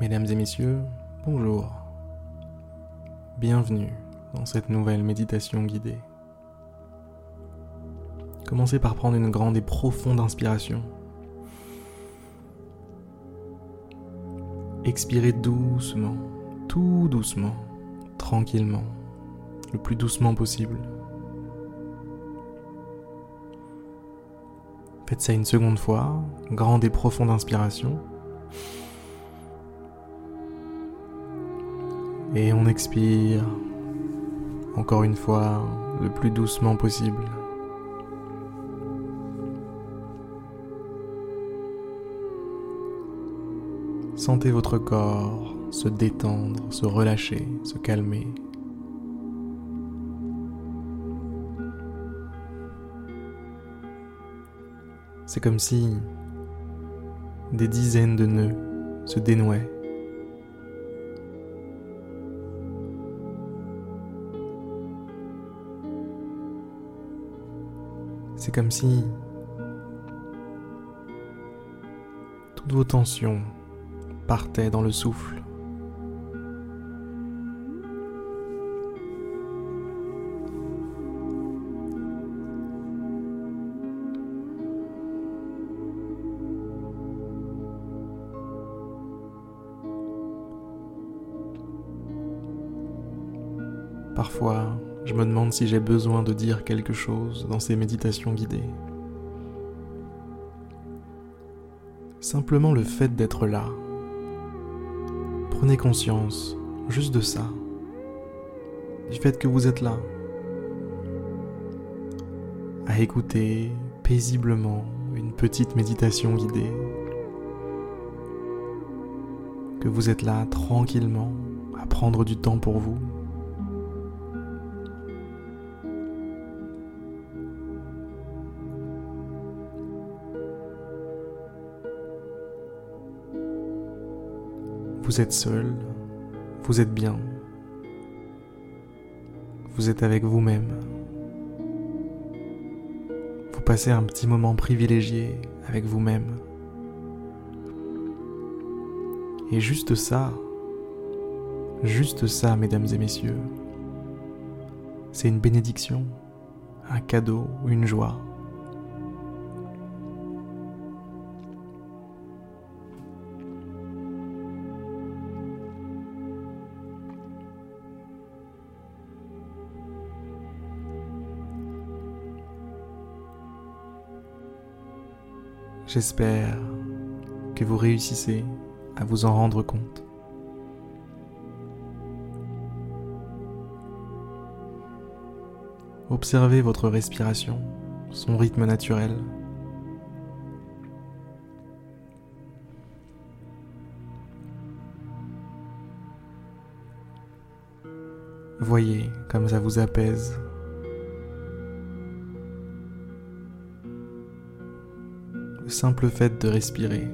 Mesdames et messieurs, bonjour. Bienvenue dans cette nouvelle méditation guidée. Commencez par prendre une grande et profonde inspiration. Expirez doucement, tout doucement, tranquillement, le plus doucement possible. Faites ça une seconde fois, grande et profonde inspiration. Et on expire encore une fois le plus doucement possible. Sentez votre corps se détendre, se relâcher, se calmer. C'est comme si des dizaines de nœuds se dénouaient. C'est comme si toutes vos tensions partaient dans le souffle. Parfois, je me demande si j'ai besoin de dire quelque chose dans ces méditations guidées. Simplement le fait d'être là. Prenez conscience juste de ça. Du fait que vous êtes là. À écouter paisiblement une petite méditation guidée. Que vous êtes là tranquillement à prendre du temps pour vous. Vous êtes seul, vous êtes bien, vous êtes avec vous-même. Vous passez un petit moment privilégié avec vous-même. Et juste ça, juste ça, mesdames et messieurs, c'est une bénédiction, un cadeau, une joie. J'espère que vous réussissez à vous en rendre compte. Observez votre respiration, son rythme naturel. Voyez comme ça vous apaise le simple fait de respirer.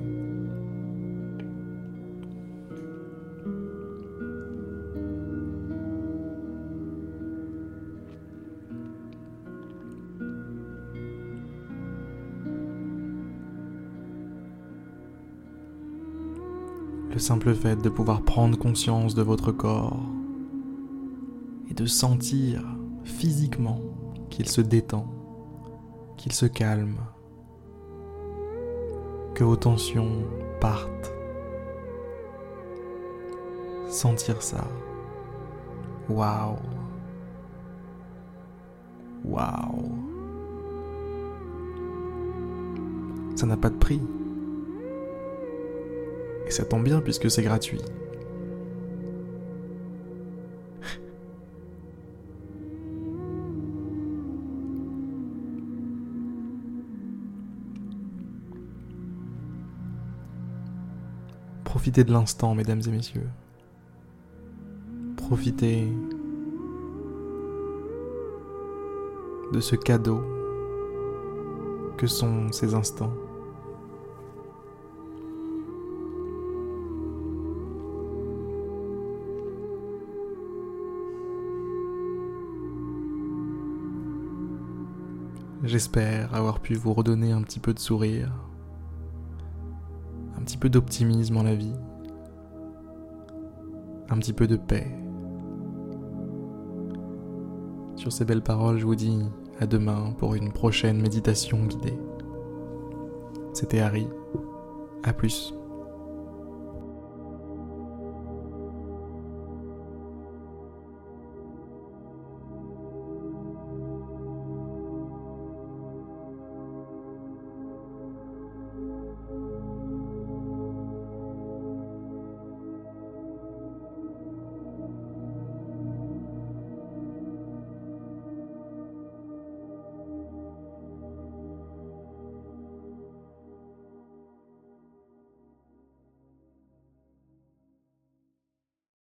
Le simple fait de pouvoir prendre conscience de votre corps et de sentir physiquement qu'il se détend, qu'il se calme que vos tensions partent. Sentir ça. Waouh. Waouh. Ça n'a pas de prix. Et ça tombe bien puisque c'est gratuit. Profitez de l'instant, mesdames et messieurs. Profitez de ce cadeau que sont ces instants. J'espère avoir pu vous redonner un petit peu de sourire un petit peu d'optimisme en la vie. un petit peu de paix. Sur ces belles paroles, je vous dis à demain pour une prochaine méditation guidée. C'était Harry. À plus.